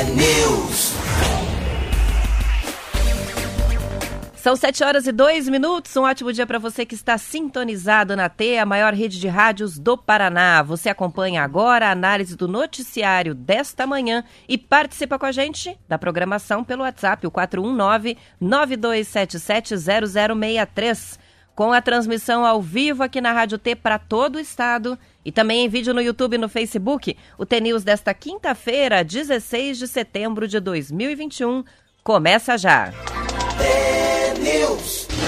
T-News. São 7 horas e 2 minutos. Um ótimo dia para você que está sintonizado na T, a maior rede de rádios do Paraná. Você acompanha agora a análise do noticiário desta manhã e participa com a gente da programação pelo WhatsApp, o 419-9277-0063. Com a transmissão ao vivo aqui na Rádio T para todo o estado e também em vídeo no YouTube e no Facebook, o T-News desta quinta-feira, 16 de setembro de 2021, começa já. T-News.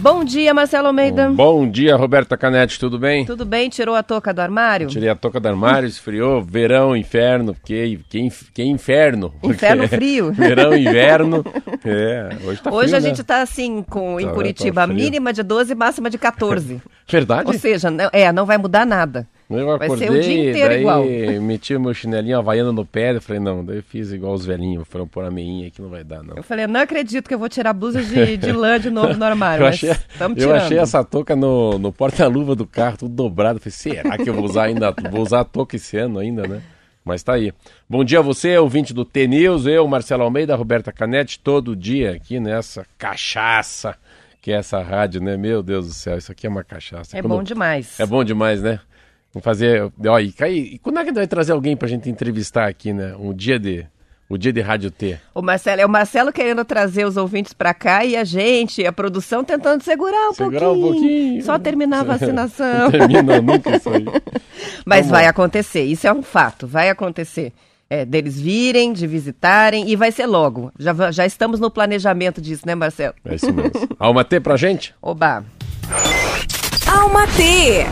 Bom dia, Marcelo Almeida. Bom dia, Roberta Canetti, tudo bem? Tudo bem? Tirou a touca do armário? Tirei a touca do armário, esfriou, verão, inferno, que, que, que inferno. Inferno frio. verão, inverno. É, hoje tá Hoje frio, a né? gente está assim, com, em Tá- Curitiba, tá frio. mínima de 12 máxima de 14. Verdade? Ou seja, não, é, não vai mudar nada. Eu vai acordei, ser o dia inteiro daí igual. meti o meu chinelinho havaiano no pé, eu falei, não, daí eu fiz igual os velhinhos, foram pôr a meinha que não vai dar, não. Eu falei, não acredito que eu vou tirar a blusa de, de lã de novo no armário. Eu mas achei, eu achei essa touca no, no porta-luva do carro, tudo dobrado. Falei, será que eu vou usar ainda? Vou usar a touca esse ano ainda, né? Mas tá aí. Bom dia a você, ouvinte do T-News, eu, Marcelo Almeida, Roberta Canetti, todo dia aqui nessa cachaça que é essa rádio, né? Meu Deus do céu, isso aqui é uma cachaça. É Quando- bom demais. É bom demais, né? Vamos fazer. Ó, e, e quando é que vai trazer alguém pra gente entrevistar aqui, né? Um dia de. O dia de Rádio T. O Marcelo, é o Marcelo querendo trazer os ouvintes para cá e a gente, a produção tentando segurar um Segurar pouquinho. um pouquinho. Só terminar a Não vacinação. termina nunca isso aí. Mas Vamos vai acontecer, isso é um fato, vai acontecer. É, deles virem, de visitarem, e vai ser logo. Já, já estamos no planejamento disso, né, Marcelo? É isso mesmo. Alma T pra gente? Oba! Alma T.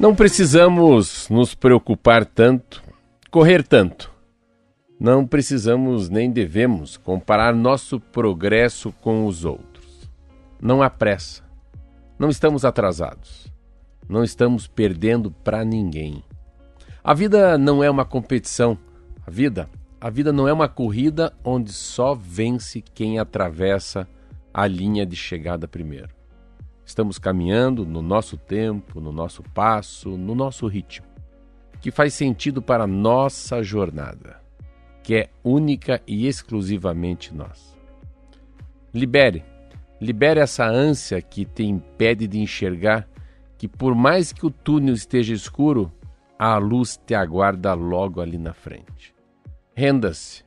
Não precisamos nos preocupar tanto, correr tanto. Não precisamos nem devemos comparar nosso progresso com os outros. Não há pressa. Não estamos atrasados. Não estamos perdendo para ninguém. A vida não é uma competição. A vida, a vida não é uma corrida onde só vence quem atravessa a linha de chegada primeiro. Estamos caminhando no nosso tempo, no nosso passo, no nosso ritmo, que faz sentido para a nossa jornada, que é única e exclusivamente nossa. Libere, libere essa ânsia que te impede de enxergar que, por mais que o túnel esteja escuro, a luz te aguarda logo ali na frente. Renda-se,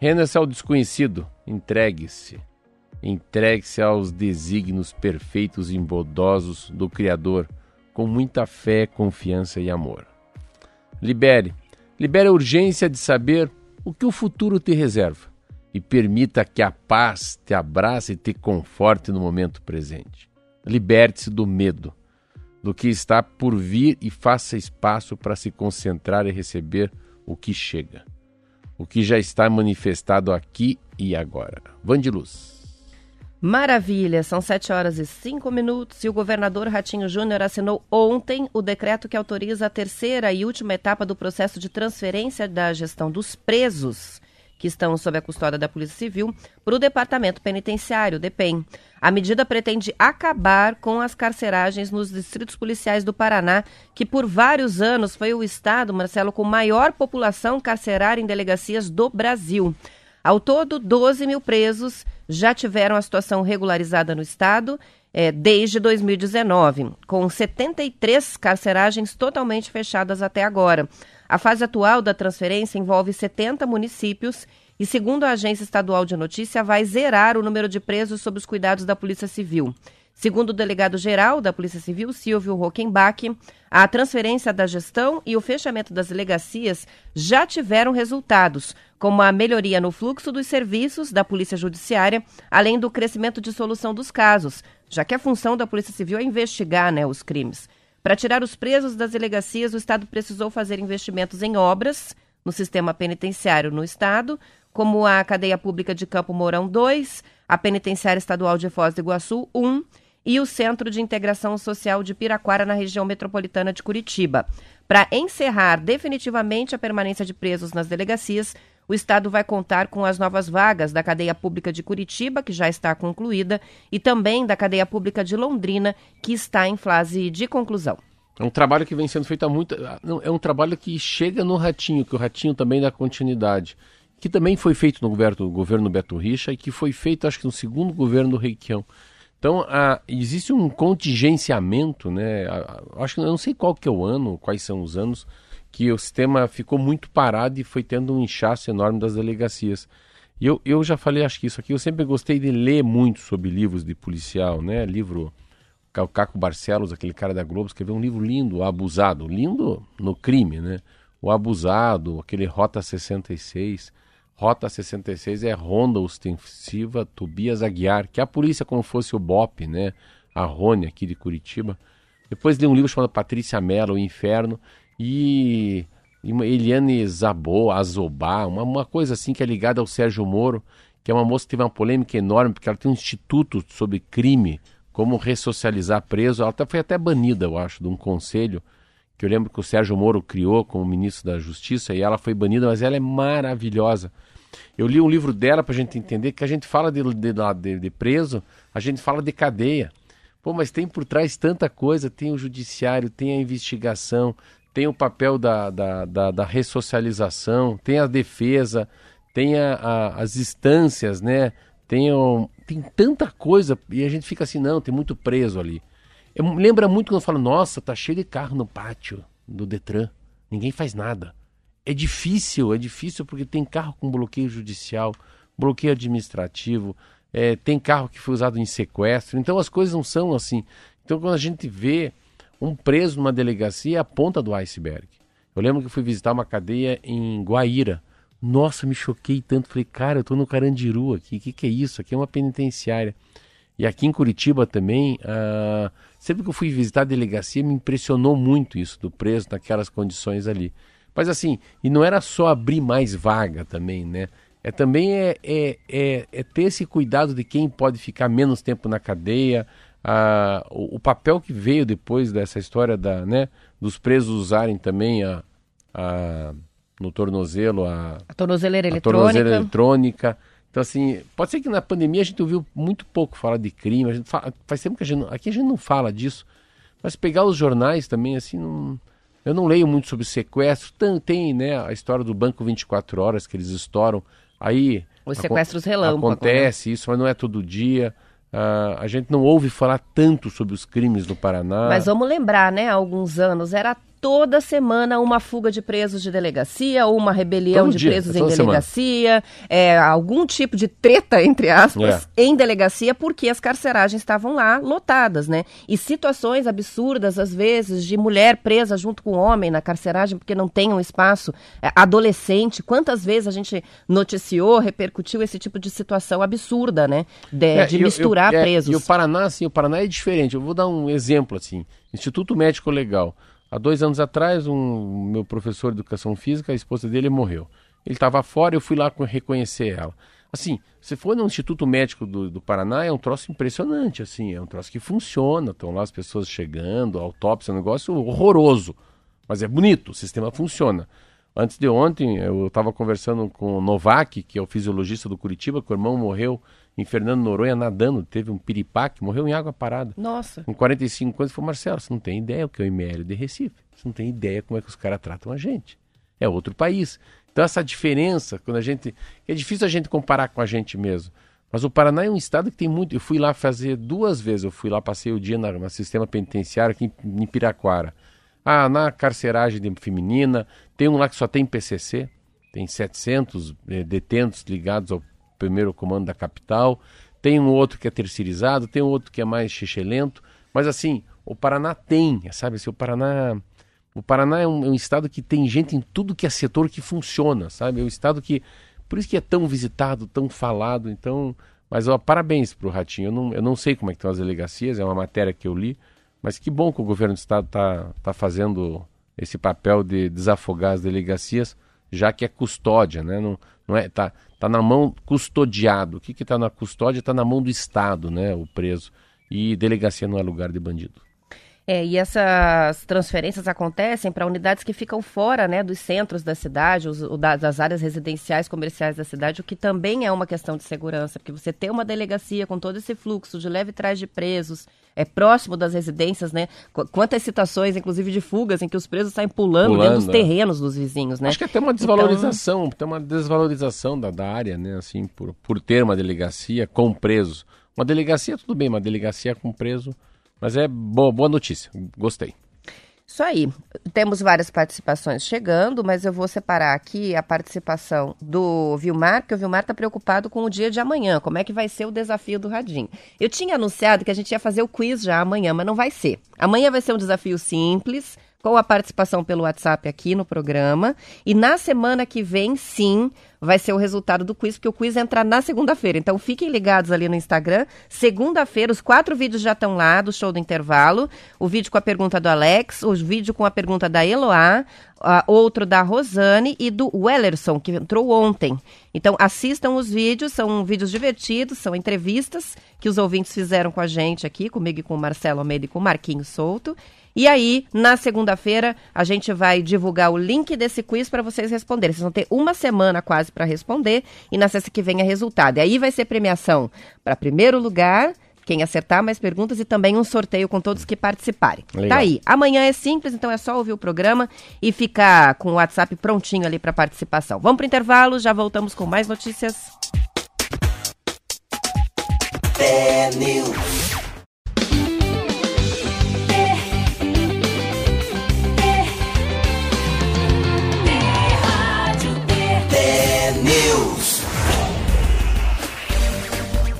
renda-se ao desconhecido, entregue-se. Entregue-se aos desígnios perfeitos e imbodosos do Criador, com muita fé, confiança e amor. Libere, libere a urgência de saber o que o futuro te reserva e permita que a paz te abrace e te conforte no momento presente. Liberte-se do medo, do que está por vir e faça espaço para se concentrar e receber o que chega, o que já está manifestado aqui e agora. Vande de luz. Maravilha, são 7 horas e 5 minutos e o governador Ratinho Júnior assinou ontem o decreto que autoriza a terceira e última etapa do processo de transferência da gestão dos presos que estão sob a custódia da Polícia Civil para o Departamento Penitenciário, DEPEN. A medida pretende acabar com as carceragens nos distritos policiais do Paraná, que por vários anos foi o estado, Marcelo, com maior população carcerária em delegacias do Brasil. Ao todo, 12 mil presos já tiveram a situação regularizada no estado eh, desde 2019, com 73 carceragens totalmente fechadas até agora. A fase atual da transferência envolve 70 municípios e, segundo a Agência Estadual de Notícia, vai zerar o número de presos sob os cuidados da Polícia Civil. Segundo o delegado-geral da Polícia Civil, Silvio Rockenbach, a transferência da gestão e o fechamento das delegacias já tiveram resultados, como a melhoria no fluxo dos serviços da Polícia Judiciária, além do crescimento de solução dos casos, já que a função da Polícia Civil é investigar né, os crimes. Para tirar os presos das delegacias, o Estado precisou fazer investimentos em obras no sistema penitenciário no Estado, como a Cadeia Pública de Campo Mourão 2, a Penitenciária Estadual de Foz do Iguaçu 1 e o Centro de Integração Social de Piraquara, na região metropolitana de Curitiba. Para encerrar definitivamente a permanência de presos nas delegacias, o Estado vai contar com as novas vagas da cadeia pública de Curitiba, que já está concluída, e também da cadeia pública de Londrina, que está em fase de conclusão. É um trabalho que vem sendo feito há muito. É um trabalho que chega no Ratinho, que o Ratinho também dá continuidade. Que também foi feito no governo, no governo Beto Richa e que foi feito, acho que no segundo governo do Requião. Então, a, existe um contingenciamento, né? A, acho que eu não sei qual que é o ano, quais são os anos, que o sistema ficou muito parado e foi tendo um inchaço enorme das delegacias. E eu, eu já falei, acho que isso aqui, eu sempre gostei de ler muito sobre livros de policial, né? Livro, o Caco Barcelos, aquele cara da Globo, escreveu um livro lindo, o Abusado, lindo no crime, né? O Abusado, aquele Rota 66. Rota 66 é Ronda Ostensiva Tobias Aguiar, que é a polícia como fosse o BOP, né? A Rony aqui de Curitiba. Depois li um livro chamado Patrícia Mello, O Inferno, e, Eliane Zabô, Azobá, uma, uma coisa assim que é ligada ao Sérgio Moro, que é uma moça que teve uma polêmica enorme, porque ela tem um instituto sobre crime, como ressocializar preso. Ela foi até banida, eu acho, de um conselho que eu lembro que o Sérgio Moro criou como ministro da Justiça e ela foi banida, mas ela é maravilhosa. Eu li um livro dela para a gente entender que a gente fala de, de, de, preso, a gente fala de cadeia. Pô, mas tem por trás tanta coisa: tem o judiciário, tem a investigação, tem o papel da, da, da, da ressocialização, tem a defesa, tem a, a, as instâncias, né? Tem, um, tem tanta coisa e a gente fica assim: não, tem muito preso ali. Eu, lembra muito quando eu falo, nossa, tá cheio de carro no pátio do Detran, ninguém faz nada. É difícil, é difícil porque tem carro com bloqueio judicial, bloqueio administrativo, é, tem carro que foi usado em sequestro, então as coisas não são assim. Então quando a gente vê um preso numa delegacia, é a ponta do iceberg. Eu lembro que eu fui visitar uma cadeia em Guaíra. Nossa, me choquei tanto. Falei, cara, eu tô no Carandiru aqui. O que, que é isso? Aqui é uma penitenciária. E aqui em Curitiba também, uh, sempre que eu fui visitar a delegacia, me impressionou muito isso, do preso naquelas condições ali. Mas assim, e não era só abrir mais vaga também, né? É também é, é, é, é ter esse cuidado de quem pode ficar menos tempo na cadeia, uh, o, o, papel que veio depois dessa história da, né, dos presos usarem também a, a no tornozelo a, a tornozeleira eletrônica. tornozeleira eletrônica então, assim, pode ser que na pandemia a gente ouviu muito pouco falar de crime. A gente fala, faz tempo que a gente. Aqui a gente não fala disso. Mas pegar os jornais também, assim, não, eu não leio muito sobre sequestro. Tem, tem, né, a história do Banco 24 Horas que eles estouram. Aí. Os sequestros relâmpago. Né? Acontece né? isso, mas não é todo dia. Uh, a gente não ouve falar tanto sobre os crimes no Paraná. Mas vamos lembrar, né? Há alguns anos era toda semana uma fuga de presos de delegacia ou uma rebelião Todo de dia, presos é em delegacia, é, algum tipo de treta, entre aspas, é. em delegacia, porque as carceragens estavam lá lotadas, né? E situações absurdas, às vezes, de mulher presa junto com homem na carceragem porque não tem um espaço, é, adolescente. Quantas vezes a gente noticiou, repercutiu esse tipo de situação absurda, né? De, é, de misturar eu, eu, presos. E o Paraná, assim, o Paraná é diferente. Eu vou dar um exemplo, assim. Instituto Médico Legal. Há dois anos atrás, um meu professor de educação física, a esposa dele morreu. Ele estava fora, eu fui lá reconhecer ela. Assim, se for no Instituto Médico do, do, Paraná, é um troço impressionante, assim, é um troço que funciona. Estão lá as pessoas chegando, autópsia, é um negócio horroroso. Mas é bonito, o sistema funciona. Antes de ontem, eu estava conversando com o Novak, que é o fisiologista do Curitiba, que o irmão morreu em Fernando Noronha nadando, teve um piripaque, morreu em água parada. Nossa. Com 45 anos, falou, Marcelo, você não tem ideia o que é o IML de Recife. Você não tem ideia como é que os caras tratam a gente. É outro país. Então essa diferença, quando a gente... É difícil a gente comparar com a gente mesmo. Mas o Paraná é um estado que tem muito... Eu fui lá fazer duas vezes, eu fui lá, passei o dia no sistema penitenciário aqui em, Piraquara. Ah, na carceragem feminina, tem um lá que só tem PCC, tem 700 eh, detentos ligados ao primeiro comando da capital. Tem um outro que é terceirizado, tem um outro que é mais xixelento, mas assim, o Paraná tem, sabe? Assim, o Paraná, o Paraná é um, é um, estado que tem gente em tudo que é setor que funciona, sabe? É um estado que, por isso que é tão visitado, tão falado. Então, mas ó, parabéns para o Ratinho. Eu não, eu não sei como é que estão as delegacias, é uma matéria que eu li, mas que bom que o governo do estado está tá fazendo esse papel de desafogar as delegacias, já que é custódia, né? Não, não é, tá, tá na mão custodiado. O que que tá na custódia? Está na mão do Estado, né? O preso. E delegacia não é lugar de bandido. É, e essas transferências acontecem para unidades que ficam fora né, dos centros da cidade, os, das áreas residenciais comerciais da cidade, o que também é uma questão de segurança, porque você ter uma delegacia com todo esse fluxo de leve trás de presos, é próximo das residências, né? Quantas situações, inclusive de fugas, em que os presos saem pulando, pulando dentro dos é. terrenos dos vizinhos, né? Acho que é até uma desvalorização, então... tem uma desvalorização da, da área, né? Assim, por, por ter uma delegacia com presos. Uma delegacia, tudo bem, uma delegacia com preso mas é boa, boa notícia, gostei. Isso aí. Temos várias participações chegando, mas eu vou separar aqui a participação do Vilmar, porque o Vilmar está preocupado com o dia de amanhã. Como é que vai ser o desafio do Radinho? Eu tinha anunciado que a gente ia fazer o quiz já amanhã, mas não vai ser. Amanhã vai ser um desafio simples, com a participação pelo WhatsApp aqui no programa. E na semana que vem, sim, vai ser o resultado do quiz, porque o quiz entra na segunda-feira. Então fiquem ligados ali no Instagram. Segunda-feira, os quatro vídeos já estão lá do show do intervalo. O vídeo com a pergunta do Alex, o vídeo com a pergunta da Eloá, outro da Rosane e do Wellerson, que entrou ontem. Então assistam os vídeos, são vídeos divertidos, são entrevistas que os ouvintes fizeram com a gente aqui, comigo e com o Marcelo Almeida e com o Marquinhos Souto. E aí, na segunda-feira, a gente vai divulgar o link desse quiz para vocês responderem. Vocês vão ter uma semana quase para responder e na sexta que vem é resultado. E aí vai ser premiação para primeiro lugar, quem acertar mais perguntas e também um sorteio com todos que participarem. Legal. Tá aí. Amanhã é simples, então é só ouvir o programa e ficar com o WhatsApp prontinho ali para participação. Vamos para o intervalo, já voltamos com mais notícias.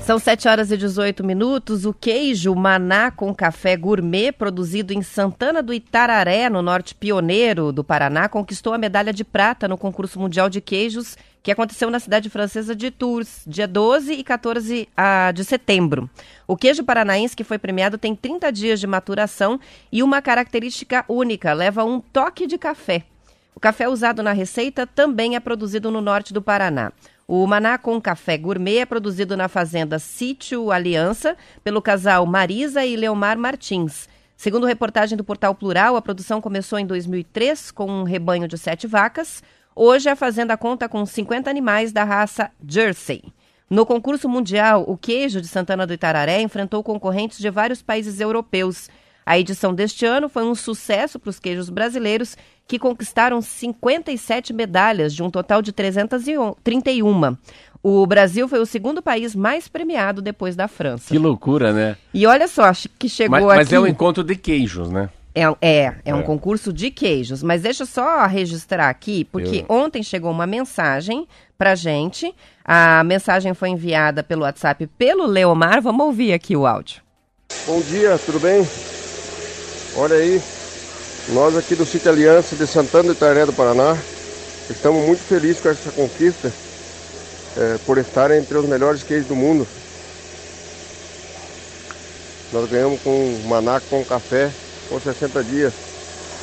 São 7 horas e 18 minutos. O queijo Maná com café gourmet, produzido em Santana do Itararé, no norte pioneiro do Paraná, conquistou a medalha de prata no concurso mundial de queijos que aconteceu na cidade francesa de Tours, dia 12 e 14 ah, de setembro. O queijo paranaense que foi premiado tem 30 dias de maturação e uma característica única, leva um toque de café. O café usado na receita também é produzido no norte do Paraná. O Maná com Café Gourmet é produzido na fazenda Sítio Aliança pelo casal Marisa e Leomar Martins. Segundo reportagem do Portal Plural, a produção começou em 2003 com um rebanho de sete vacas. Hoje a fazenda conta com 50 animais da raça Jersey. No concurso mundial, o queijo de Santana do Itararé enfrentou concorrentes de vários países europeus. A edição deste ano foi um sucesso para os queijos brasileiros, que conquistaram 57 medalhas, de um total de 331. O Brasil foi o segundo país mais premiado depois da França. Que loucura, né? E olha só, que chegou mas, mas aqui... Mas é um encontro de queijos, né? É, é, é, um é. concurso de queijos. Mas deixa eu só registrar aqui, porque eu... ontem chegou uma mensagem pra gente. A mensagem foi enviada pelo WhatsApp pelo Leomar. Vamos ouvir aqui o áudio. Bom dia, tudo bem? Olha aí, nós aqui do Sítio Aliança de Santana do Itaré do Paraná estamos muito felizes com essa conquista é, por estar entre os melhores queijos do mundo. Nós ganhamos com maná com café com 60 dias,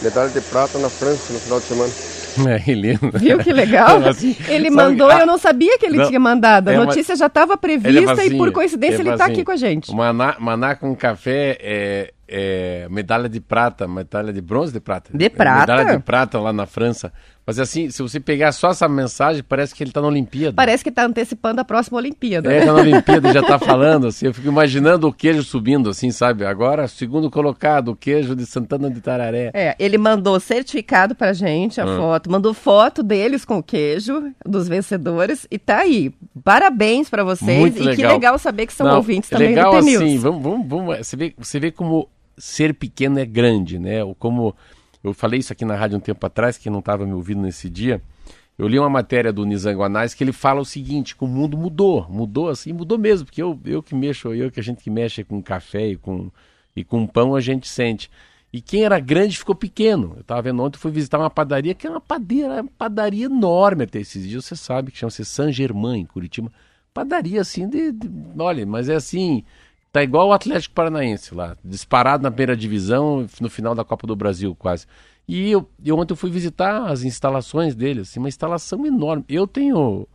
medalha de prata na França no final de semana. É, lindo. Viu que legal? assim, ele mandou e eu não sabia que ele não, tinha mandado. A é notícia uma... já estava prevista e por coincidência ele está aqui com a gente. Maná, maná com café é, é, medalha de prata, medalha de bronze de prata. De prata? Medalha de prata lá na França. Mas assim, se você pegar só essa mensagem, parece que ele está na Olimpíada. Parece que está antecipando a próxima Olimpíada. É, está na Olimpíada e já está falando, assim. Eu fico imaginando o queijo subindo, assim, sabe? Agora, segundo colocado, o queijo de Santana de Tararé. É, ele mandou certificado pra gente, a ah. foto. Mandou foto deles com o queijo, dos vencedores. E tá aí. Parabéns para vocês. Muito e legal. que legal saber que são Não, ouvintes também legal, do assim, vamos, vamos, vamos. Você vê, você vê como ser pequeno é grande, né? Ou como eu falei isso aqui na rádio um tempo atrás, que não estava me ouvindo nesse dia. Eu li uma matéria do Nizanguanais que ele fala o seguinte, que o mundo mudou, mudou assim, mudou mesmo, porque eu, eu que mexo, eu que a gente que mexe com café e com, e com pão, a gente sente. E quem era grande ficou pequeno. Eu estava vendo ontem, fui visitar uma padaria que é uma padaria, uma padaria enorme até esses dias, você sabe, que chama-se San Germain, em Curitiba. Padaria assim de, de, Olha, mas é assim. Tá igual o Atlético Paranaense lá, disparado na primeira divisão, no final da Copa do Brasil, quase. E eu, eu ontem eu fui visitar as instalações dele, assim, uma instalação enorme. Eu tenho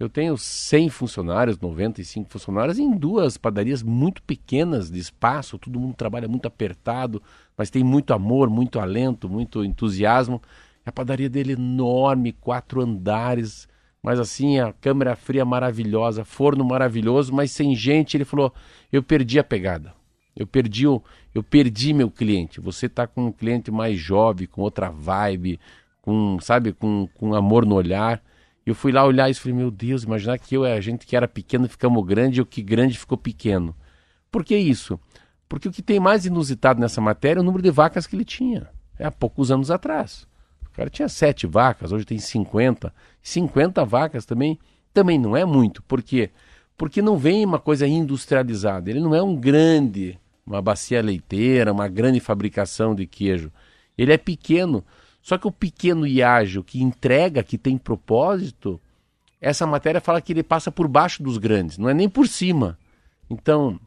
eu tenho 100 funcionários, 95 funcionários em duas padarias muito pequenas de espaço, todo mundo trabalha muito apertado, mas tem muito amor, muito alento, muito entusiasmo. A padaria dele é enorme, quatro andares, mas assim, a câmera fria maravilhosa, forno maravilhoso, mas sem gente. Ele falou: eu perdi a pegada. Eu perdi, o, eu perdi meu cliente. Você está com um cliente mais jovem, com outra vibe, com, sabe, com, com amor no olhar. Eu fui lá olhar e falei, meu Deus, imaginar que eu, a gente que era pequeno ficamos grande e o que grande ficou pequeno. Por que isso? Porque o que tem mais inusitado nessa matéria é o número de vacas que ele tinha. É há poucos anos atrás. O cara tinha sete vacas, hoje tem 50. 50 vacas também, também não é muito. Por quê? Porque não vem uma coisa industrializada. Ele não é um grande, uma bacia leiteira, uma grande fabricação de queijo. Ele é pequeno. Só que o pequeno e ágil que entrega, que tem propósito, essa matéria fala que ele passa por baixo dos grandes, não é nem por cima. Então,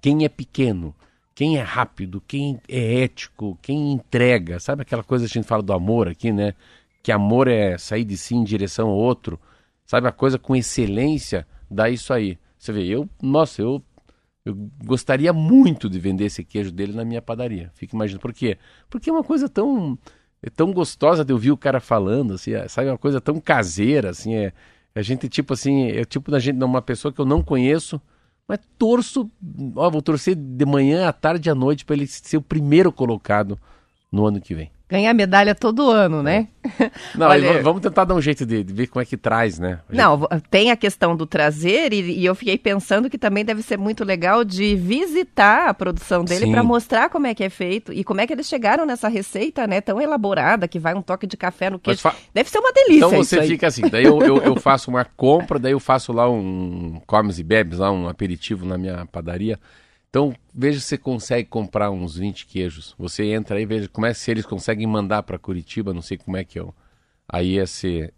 quem é pequeno, quem é rápido, quem é ético, quem entrega, sabe aquela coisa que a gente fala do amor aqui, né? Que amor é sair de si em direção ao outro, sabe a coisa com excelência, dá isso aí. Você vê, eu, nossa, eu eu gostaria muito de vender esse queijo dele na minha padaria. Fica imaginando. Por quê? Porque é uma coisa tão é tão gostosa de ouvir o cara falando, assim, é, sabe, uma coisa tão caseira, assim, é, a gente, tipo assim, é tipo da gente, uma pessoa que eu não conheço, mas torço, ó, vou torcer de manhã, à tarde e à noite para ele ser o primeiro colocado no ano que vem ganhar medalha todo ano, né? É. Não, Olha, vamos tentar dar um jeito de, de, ver como é que traz, né? A Não, gente... tem a questão do trazer e, e, eu fiquei pensando que também deve ser muito legal de visitar a produção dele para mostrar como é que é feito e como é que eles chegaram nessa receita, né? Tão elaborada que vai um toque de café no queijo. Fa... Deve ser uma delícia. Então você fica assim, daí eu, eu, eu faço uma compra, daí eu faço lá um comes e bebes, lá um aperitivo na minha padaria. Então, veja se você consegue comprar uns 20 queijos. Você entra aí, veja como é se eles conseguem mandar para Curitiba, não sei como é que é. Aí é ser,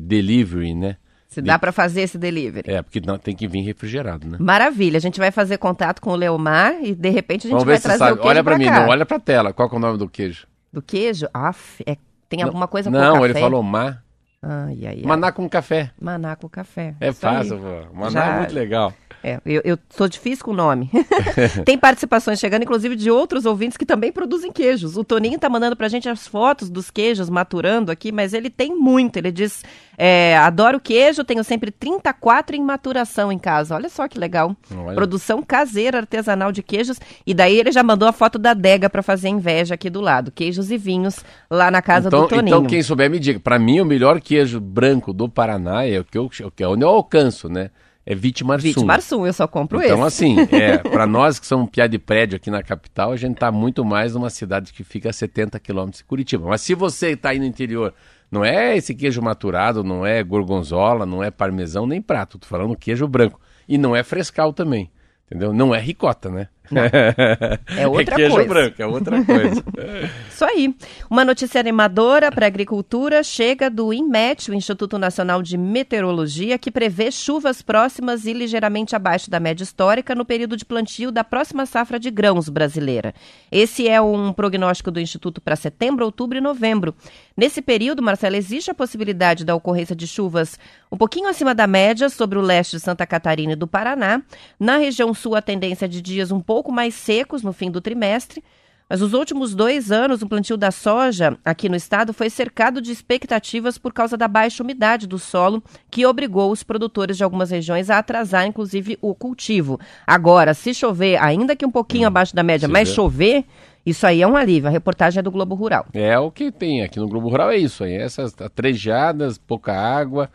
delivery, né? Se dá para fazer esse delivery. É, porque não, tem que vir refrigerado, né? Maravilha. A gente vai fazer contato com o Leomar e de repente a gente Vamos vai trazer o queijo Olha para mim, cá. não olha para tela. Qual é o nome do queijo? Do queijo? Ah, é, tem não, alguma coisa com Não, ele falou mar. Ai, ai, ai. Maná com café. Maná com café. É fácil, pô. Maná Já... é muito legal. É, eu, eu sou difícil com o nome. Tem participações chegando, inclusive, de outros ouvintes que também produzem queijos. O Toninho tá mandando pra gente as fotos dos queijos maturando aqui, mas ele tem muito. Ele diz: é, adoro queijo, tenho sempre 34 em maturação em casa. Olha só que legal. Olha. Produção caseira artesanal de queijos. E daí ele já mandou a foto da adega para fazer inveja aqui do lado. Queijos e vinhos lá na casa então, do Toninho. Então, quem souber, me diga. Para mim, o melhor queijo branco do Paraná é o que eu, é onde eu alcanço, né? É Vitimarsum. Vitimarsum, eu só compro então, esse. Então, assim, é, para nós que somos piá de prédio aqui na capital, a gente está muito mais numa cidade que fica a 70 quilômetros de Curitiba. Mas se você está aí no interior, não é esse queijo maturado, não é gorgonzola, não é parmesão, nem prato. Tô falando queijo branco. E não é frescal também. Entendeu? Não é ricota, né? Não. É outra é queijo coisa. branco, é outra coisa. Isso aí. Uma notícia animadora para a agricultura chega do INMET, o Instituto Nacional de Meteorologia, que prevê chuvas próximas e ligeiramente abaixo da média histórica no período de plantio da próxima safra de grãos brasileira. Esse é um prognóstico do Instituto para setembro, outubro e novembro. Nesse período, Marcela, existe a possibilidade da ocorrência de chuvas um pouquinho acima da média sobre o leste de Santa Catarina e do Paraná. Na região sul, a tendência é de dias um pouco mais secos no fim do trimestre. Mas os últimos dois anos, o plantio da soja aqui no estado foi cercado de expectativas por causa da baixa umidade do solo, que obrigou os produtores de algumas regiões a atrasar, inclusive, o cultivo. Agora, se chover, ainda que um pouquinho hum, abaixo da média, mas chover, isso aí é um alívio. A reportagem é do Globo Rural. É o que tem aqui no Globo Rural, é isso aí. Essas trejadas, pouca água.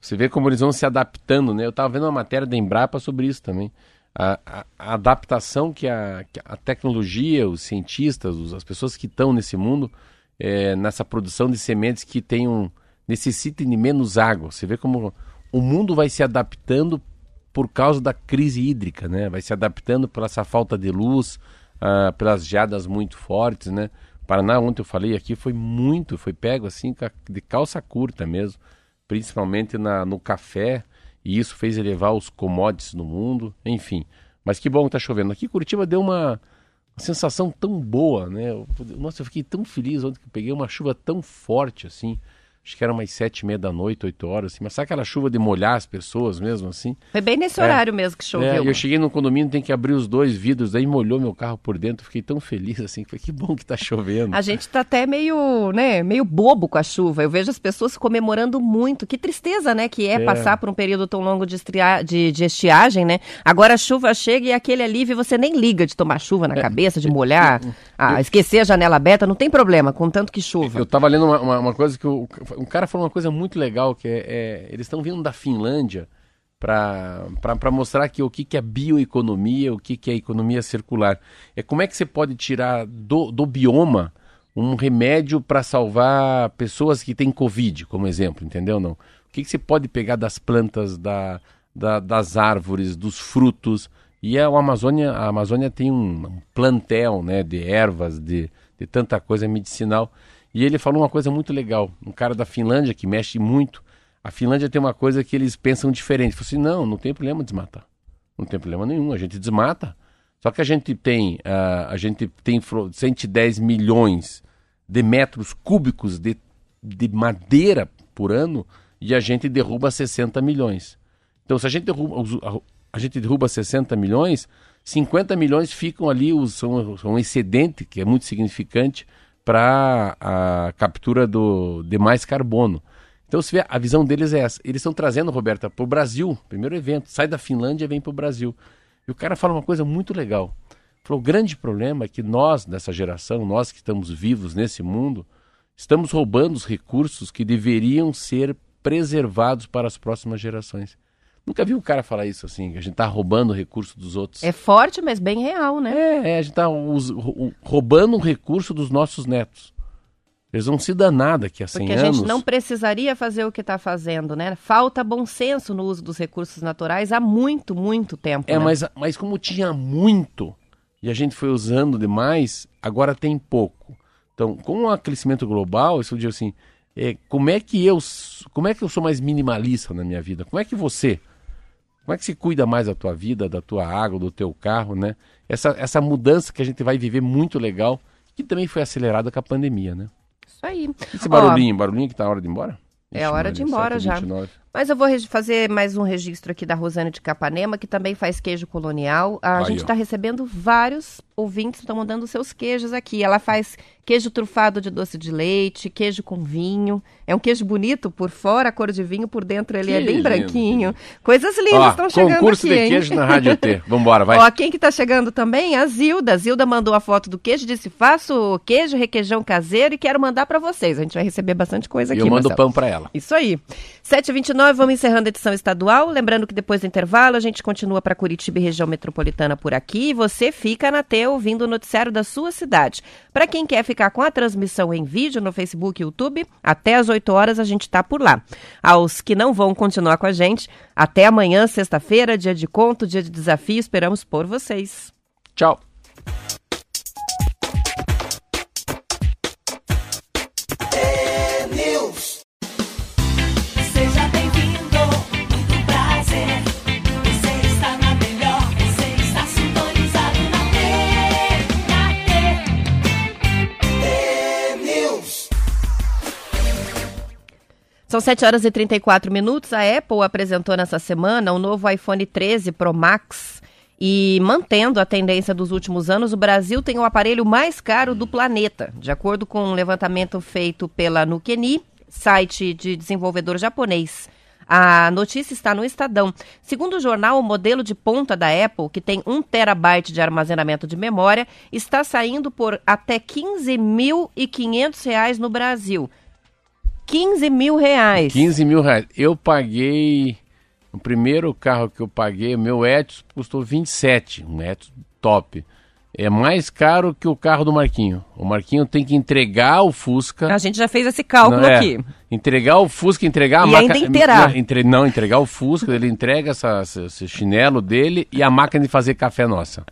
Você vê como eles vão se adaptando, né? Eu estava vendo uma matéria da Embrapa sobre isso também a, a, adaptação que a, que a, tecnologia, os cientistas, os, as pessoas que estão nesse mundo, é, nessa produção de sementes que tenham, necessitem de menos água. Você vê como o mundo vai se adaptando por causa da crise hídrica, né? Vai se adaptando por essa falta de luz, uh, pelas geadas muito fortes, né? Paraná, ontem eu falei aqui, foi muito, foi pego assim, de calça curta mesmo, principalmente na, no café, e isso fez elevar os commodities no mundo, enfim. Mas que bom que tá chovendo. Aqui Curitiba deu uma, uma sensação tão boa, né? Nossa, eu fiquei tão feliz ontem que peguei uma chuva tão forte assim acho que era umas sete e meia da noite, oito horas, assim, mas sabe aquela chuva de molhar as pessoas mesmo, assim? Foi bem nesse é, horário mesmo que choveu. É, eu cheguei no condomínio, tem que abrir os dois vidros, daí molhou meu carro por dentro, fiquei tão feliz, assim, foi que bom que tá chovendo. A gente tá até meio, né, meio bobo com a chuva, eu vejo as pessoas comemorando muito, que tristeza, né, que é, é. passar por um período tão longo de, estria... de, de, estiagem, né, agora a chuva chega e aquele alívio, você nem liga de tomar chuva na é. cabeça, de molhar, eu, ah, esquecer a janela aberta, não tem problema, com tanto que chuva. Eu tava lendo uma, uma, uma coisa que o, um cara falou uma coisa muito legal, que é, é eles estão vindo da Finlândia para mostrar que o que, que é bioeconomia, o que, que é economia circular. É como é que você pode tirar do, do bioma um remédio para salvar pessoas que têm Covid, como exemplo, entendeu? Não. O que, que você pode pegar das plantas, da, da, das árvores, dos frutos. E a, Amazônia, a Amazônia tem um plantel né, de ervas, de, de tanta coisa medicinal. E ele falou uma coisa muito legal. Um cara da Finlândia que mexe muito. A Finlândia tem uma coisa que eles pensam diferente. Falou assim: não, não tem problema desmatar. Não tem problema nenhum. A gente desmata. Só que a gente tem, uh, a gente tem 110 milhões de metros cúbicos de, de madeira por ano e a gente derruba 60 milhões. Então, se a gente derruba, a gente derruba 60 milhões, 50 milhões ficam ali, são, são um excedente, que é muito significante, para a captura do, de mais carbono. Então, se vê, a visão deles é essa. Eles estão trazendo, Roberta, para o Brasil, primeiro evento, sai da Finlândia e vem para o Brasil. E o cara fala uma coisa muito legal. Falou, o grande problema é que nós, dessa geração, nós que estamos vivos nesse mundo, estamos roubando os recursos que deveriam ser preservados para as próximas gerações. Nunca vi um cara falar isso assim, que a gente tá roubando o recurso dos outros. É forte, mas bem real, né? É, é a gente tá us, roubando o recurso dos nossos netos. Eles vão se danar daqui a 100 Porque anos. Porque a gente não precisaria fazer o que está fazendo, né? Falta bom senso no uso dos recursos naturais há muito, muito tempo. É, né? mas, mas como tinha muito e a gente foi usando demais, agora tem pouco. Então, com o aquecimento global, isso eu digo assim, é, como é que eu como é que eu sou mais minimalista na minha vida? Como é que você como é que se cuida mais da tua vida, da tua água, do teu carro, né? Essa, essa mudança que a gente vai viver muito legal, que também foi acelerada com a pandemia, né? Isso aí. Esse barulhinho, Ó, barulhinho que tá a hora de ir embora? É a hora de ir embora já. Mas eu vou fazer mais um registro aqui da Rosane de Capanema, que também faz queijo colonial. A Aí, gente está recebendo vários ouvintes que estão mandando seus queijos aqui. Ela faz queijo trufado de doce de leite, queijo com vinho. É um queijo bonito por fora, a cor de vinho, por dentro ele que é bem lindo. branquinho. Coisas lindas estão chegando concurso aqui, de hein? queijo na Rádio T. Vambora, vai. Ó, quem que tá chegando também? A Zilda. A Zilda mandou a foto do queijo, disse, faço queijo, requeijão caseiro e quero mandar para vocês. A gente vai receber bastante coisa aqui, E eu mando Marcelo. pão para ela. Isso aí. 7h29, vamos encerrando a edição estadual. Lembrando que depois do intervalo a gente continua para Curitiba e região metropolitana por aqui. E você fica na T ouvindo o noticiário da sua cidade. Para quem quer ficar com a transmissão em vídeo no Facebook e YouTube, até às 8 horas a gente está por lá. Aos que não vão continuar com a gente, até amanhã, sexta-feira, dia de conto, dia de desafio. Esperamos por vocês. Tchau. São 7 horas e 34 minutos. A Apple apresentou nessa semana o novo iPhone 13 Pro Max. E mantendo a tendência dos últimos anos, o Brasil tem o aparelho mais caro do planeta. De acordo com um levantamento feito pela Nukeni, site de desenvolvedor japonês. A notícia está no Estadão. Segundo o jornal, o modelo de ponta da Apple, que tem 1 terabyte de armazenamento de memória, está saindo por até R$ 15.500 no Brasil. 15 mil reais. 15 mil reais. Eu paguei. O primeiro carro que eu paguei, o meu Etios, custou 27. Um Etios top. é mais caro que o carro do Marquinho. O Marquinho tem que entregar o Fusca. A gente já fez esse cálculo Não, é, aqui. Entregar o Fusca, entregar a E máquina. ainda inteirar. Não, entre- não, entregar o Fusca, ele entrega essa, esse chinelo dele e a máquina de fazer café nossa.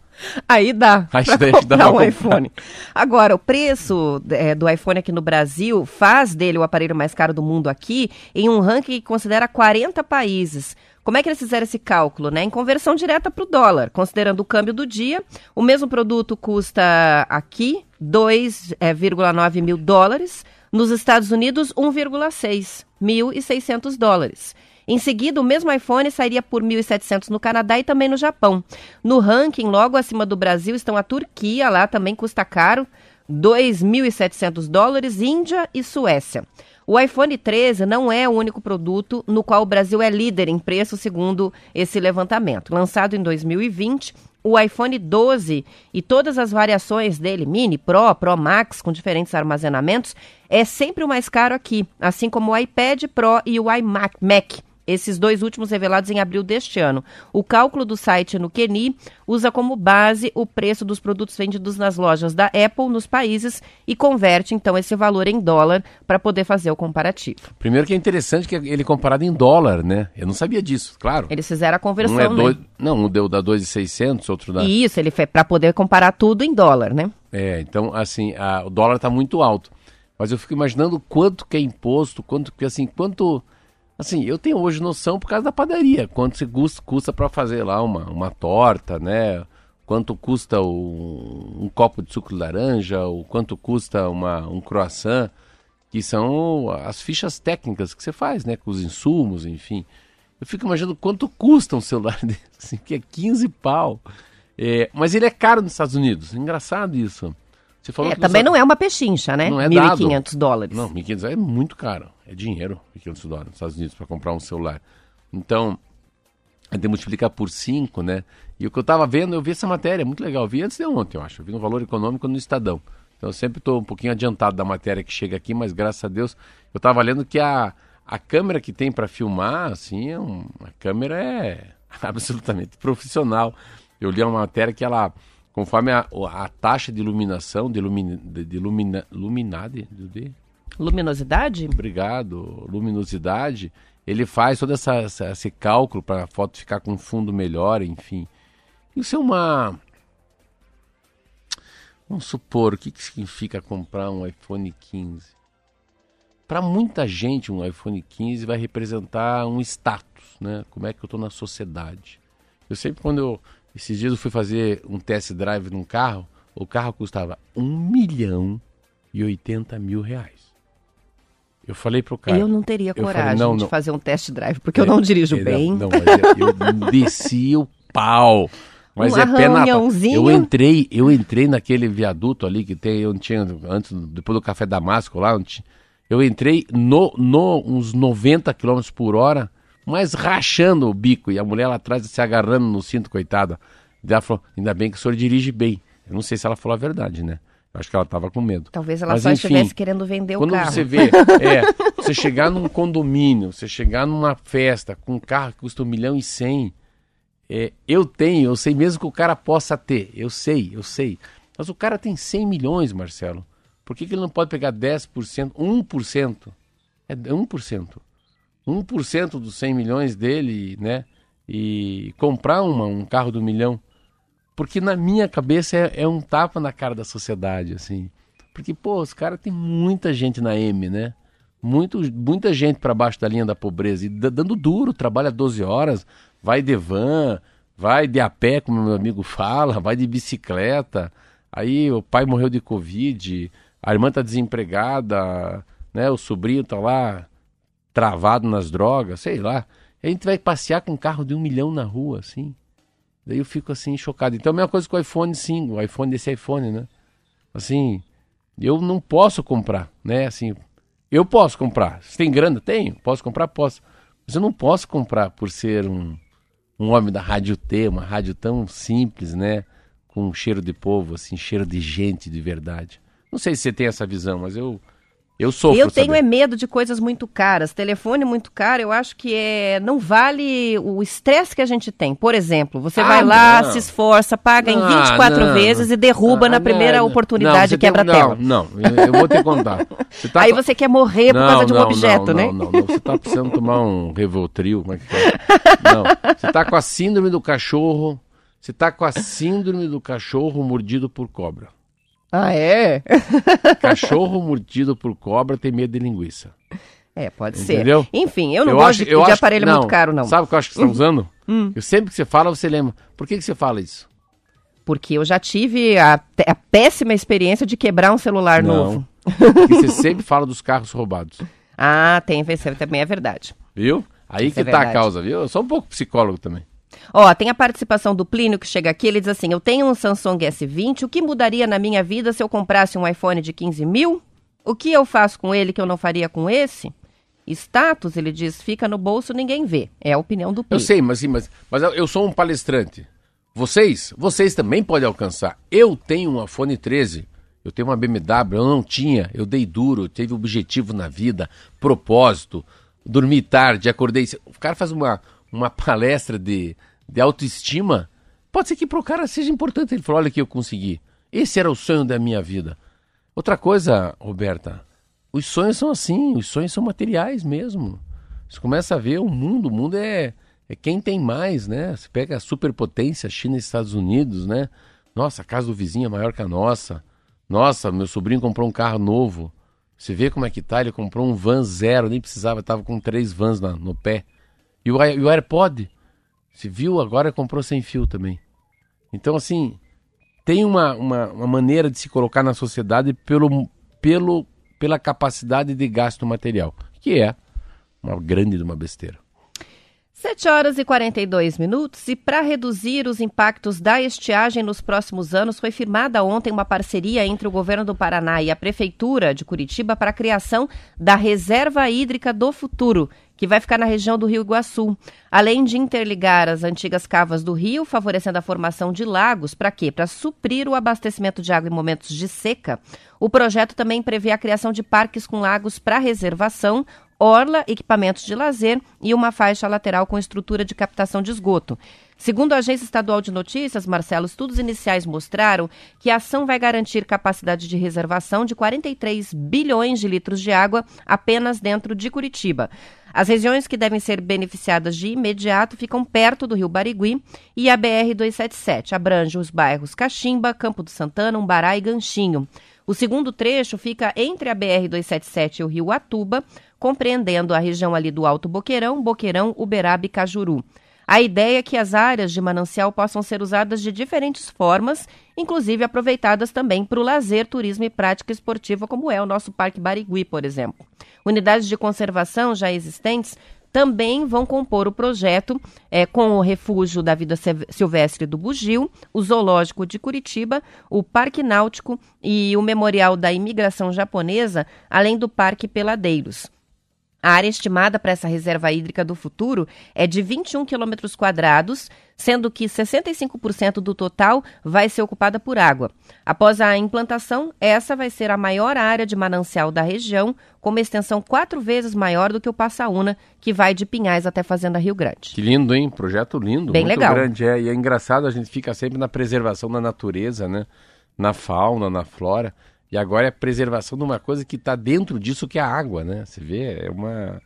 Aí dá Aí pra daí comprar dá pra um comprar. iPhone. Agora, o preço é, do iPhone aqui no Brasil faz dele o aparelho mais caro do mundo aqui em um ranking que considera 40 países. Como é que eles fizeram esse cálculo? Né? Em conversão direta para o dólar, considerando o câmbio do dia, o mesmo produto custa aqui 2,9 mil dólares, nos Estados Unidos 1,6 mil e 600 dólares. Em seguida, o mesmo iPhone sairia por 1.700 no Canadá e também no Japão. No ranking, logo acima do Brasil, estão a Turquia, lá também custa caro, 2.700 dólares, Índia e Suécia. O iPhone 13 não é o único produto no qual o Brasil é líder em preço, segundo esse levantamento. Lançado em 2020, o iPhone 12 e todas as variações dele, Mini, Pro, Pro Max, com diferentes armazenamentos, é sempre o mais caro aqui, assim como o iPad Pro e o iMac. Mac. Esses dois últimos revelados em abril deste ano. O cálculo do site no Keni usa como base o preço dos produtos vendidos nas lojas da Apple nos países e converte então esse valor em dólar para poder fazer o comparativo. Primeiro que é interessante que ele é comparado em dólar, né? Eu não sabia disso, claro. Eles fizeram a conversão, um é né? dois, não, um deu da 2,600, outro da isso, ele fez para poder comparar tudo em dólar, né? É, então assim, a- o dólar está muito alto. Mas eu fico imaginando quanto que é imposto, quanto que assim, quanto assim, eu tenho hoje noção por causa da padaria, quanto se custa, para fazer lá uma, uma torta, né? Quanto custa o- um copo de suco de laranja, ou quanto custa uma, um croissant, que são as fichas técnicas que você faz, né? Com os insumos, enfim. Eu fico imaginando quanto custa um celular desse, assim, que é 15 pau. É, mas ele é caro nos Estados Unidos. Engraçado isso. Você falou É, também não é uma pechincha, né? Não é dado. 1.500 dólares. Não, 1.500 é muito caro. É dinheiro, 1.500 dólares nos Estados Unidos para comprar um celular. Então, que multiplicar por 5, né? E o que eu tava vendo, eu vi essa matéria, muito legal. Eu vi antes de ontem, eu acho. Eu vi no Valor Econômico no Estadão. Então, eu sempre estou um pouquinho adiantado da matéria que chega aqui, mas graças a Deus, eu tava lendo que a, a câmera que tem para filmar, assim, é um, a câmera é absolutamente profissional. Eu li uma matéria que ela, conforme a, a taxa de iluminação, de, ilumina, de, de ilumina, luminade, de, Luminosidade? Obrigado. Luminosidade. Ele faz todo essa, essa- esse cálculo para a foto ficar com um fundo melhor, enfim. Isso é uma. Vamos supor, o que, que significa comprar um iPhone 15? Para muita gente, um iPhone 15 vai representar um status, né? Como é que eu estou na sociedade. Eu sempre, quando eu. Esses dias eu fui fazer um test drive num carro, o carro custava 1 milhão e 80 mil reais. Eu falei pro cara. eu não teria eu falei, coragem não, de não. fazer um test drive, porque eu não dirijo É, bem. Não, mas eu, eu desci o pau. Mas Um é pé na. Eu entrei, eu entrei naquele viaduto ali que tem, eu tinha antes, depois do café Damasco lá, tinha- eu entrei no, no uns 90 km por hora, mas rachando o bico e a mulher lá atrás se agarrando no cinto, coitada. E ela falou: "Ainda bem que o senhor dirige bem". Eu não sei se ela falou a verdade, né? Acho que ela tava com medo. Talvez ela Mas, só enfim, estivesse querendo vender o quando carro. você vê, é, você chegar num condomínio, você chegar numa festa com um carro que custa um milhão e cem, é, eu tenho, eu sei mesmo que o cara possa ter, eu sei, eu sei. Mas o cara tem 100 milhões, Marcelo. Por que, que ele não pode pegar 10%, 1%? É 1%. 1% dos 100 milhões dele, né? E comprar uma, um carro do milhão. Porque na minha cabeça é, é um tapa na cara da sociedade, assim. Porque, pô, os caras tem muita gente na M, né? Muito, muita gente para baixo da linha da pobreza. E da- dando duro, trabalha 12 horas, vai de van, vai de a pé, como meu amigo fala, vai de bicicleta. Aí o pai morreu de Covid, a irmã tá desempregada, né? O sobrinho tá lá travado nas drogas, sei lá. A gente vai passear com um carro de um milhão na rua, assim. Daí eu fico assim, chocado. Então a mesma coisa com o iPhone 5, o iPhone desse iPhone, né? Assim, eu não posso comprar, né? Assim, eu posso comprar. Se tem grana, tenho. Posso comprar, posso. Mas eu não posso comprar por ser um, um homem da Rádio T, uma rádio tão simples, né? Com cheiro de povo, assim, cheiro de gente de verdade. Não sei se você tem essa visão, mas eu Eu sofro, eu tenho saber. é medo de coisas muito caras. Telefone muito caro, eu acho que é não vale o estresse que a gente tem. Por exemplo, você Ah, vai lá, não. se esforça, paga em Ah, 24 não. vezes e derruba Ah, na primeira não, oportunidade e quebra tem- tela. Não, eu, eu vou te contar. Você tá Aí com- você quer morrer por causa de um objeto, né? Não, não, não. Você tá precisando tomar um Revoltril. Como é que é? Não. Você tá com a síndrome do cachorro. Você tá com a síndrome do cachorro mordido por cobra. Ah, é? Cachorro mordido por cobra tem medo de linguiça. É, pode Entendeu? ser. Enfim, eu não gosto de, de aparelho muito caro, não. Hum. Sabe o que eu acho que você está usando? Eu sempre que você fala, você lembra. Por que, que você fala isso? Porque eu já tive a, a péssima experiência de quebrar um celular Não. novo. Porque você sempre fala dos carros roubados. Ah, tem, também é verdade. Viu? Aí Isso que é tá a causa, viu? Eu sou um pouco psicólogo também. Ó, tem a participação do Plínio que chega aqui, ele diz assim, eu tenho um Samsung S20, o que mudaria na minha vida se eu comprasse um iPhone de 15 mil? O que eu faço com ele que eu não faria com esse? Status, ele diz, fica no bolso, ninguém vê. É a opinião do Eu Plínio. sei, mas, mas, mas eu- eu sou um palestrante. Vocês, vocês também podem alcançar. Eu tenho um iPhone 13, eu tenho uma BMW, eu não tinha, eu dei duro, eu tive objetivo na vida, propósito, dormi tarde, acordei. O cara faz uma, uma palestra de, de autoestima, pode ser que pro cara seja importante. Ele falou: olha que eu consegui. Esse era o sonho da minha vida. Outra coisa, Roberta, os sonhos são assim, os sonhos são materiais mesmo. Você começa a ver o mundo, o mundo é, é quem tem mais, né? Você pega a superpotência, China e Estados Unidos, né? Nossa, a casa do vizinho é maior que a nossa. Nossa, meu sobrinho comprou um carro novo. Você vê como é que tá, ele comprou um van zero, nem precisava, tava com três vans na- no pé. E o, e o AirPod, você viu, agora comprou sem fio também. Então, assim, tem uma, uma, uma maneira de se colocar na sociedade pelo, pelo, pela capacidade de gasto material, que é uma grande de uma besteira. 7 horas e 42 minutos e para reduzir os impactos da estiagem nos próximos anos, foi firmada ontem uma parceria entre o governo do Paraná e a prefeitura de Curitiba para a criação da Reserva Hídrica do Futuro, que vai ficar na região do Rio Iguaçu. Além de interligar as antigas cavas do rio, favorecendo a formação de lagos, para quê? Para suprir o abastecimento de água em momentos de seca. O projeto também prevê a criação de parques com lagos para reservação, orla, equipamentos de lazer e uma faixa lateral com estrutura de captação de esgoto. Segundo a Agência Estadual de Notícias, Marcelo, estudos iniciais mostraram que a ação vai garantir capacidade de reservação de 43 bilhões de litros de água apenas dentro de Curitiba. As regiões que devem ser beneficiadas de imediato ficam perto do Rio Barigui e a BR-277 abrange os bairros Caximba, Campo do Santana, Umbará e Ganchinho. O segundo trecho fica entre a BR-277 e o Rio Atuba, compreendendo a região ali do Alto Boqueirão, Boqueirão, Uberaba e Cajuru. A ideia é que as áreas de manancial possam ser usadas de diferentes formas, inclusive aproveitadas também para o lazer, turismo e prática esportiva, como é o nosso Parque Barigui, por exemplo. Unidades de conservação já existentes também vão compor o projeto é, com o Refúgio da Vida Sil- Silvestre do Bugio, o Zoológico de Curitiba, o Parque Náutico e o Memorial da Imigração Japonesa, além do Parque Peladeiros. A área estimada para essa reserva hídrica do futuro é de 21 quilômetros quadrados, sendo que 65% do total vai ser ocupada por água. Após a implantação, essa vai ser a maior área de manancial da região, com uma extensão quatro vezes maior do que o Passaúna, que vai de Pinhais até Fazenda Rio Grande. Que lindo, hein? Projeto lindo, Bem muito legal. grande. É. E é engraçado, a gente fica sempre na preservação da natureza, né? Na fauna, na flora. E agora é a preservação de uma coisa que está dentro disso, que é a água, né? Você vê, é uma...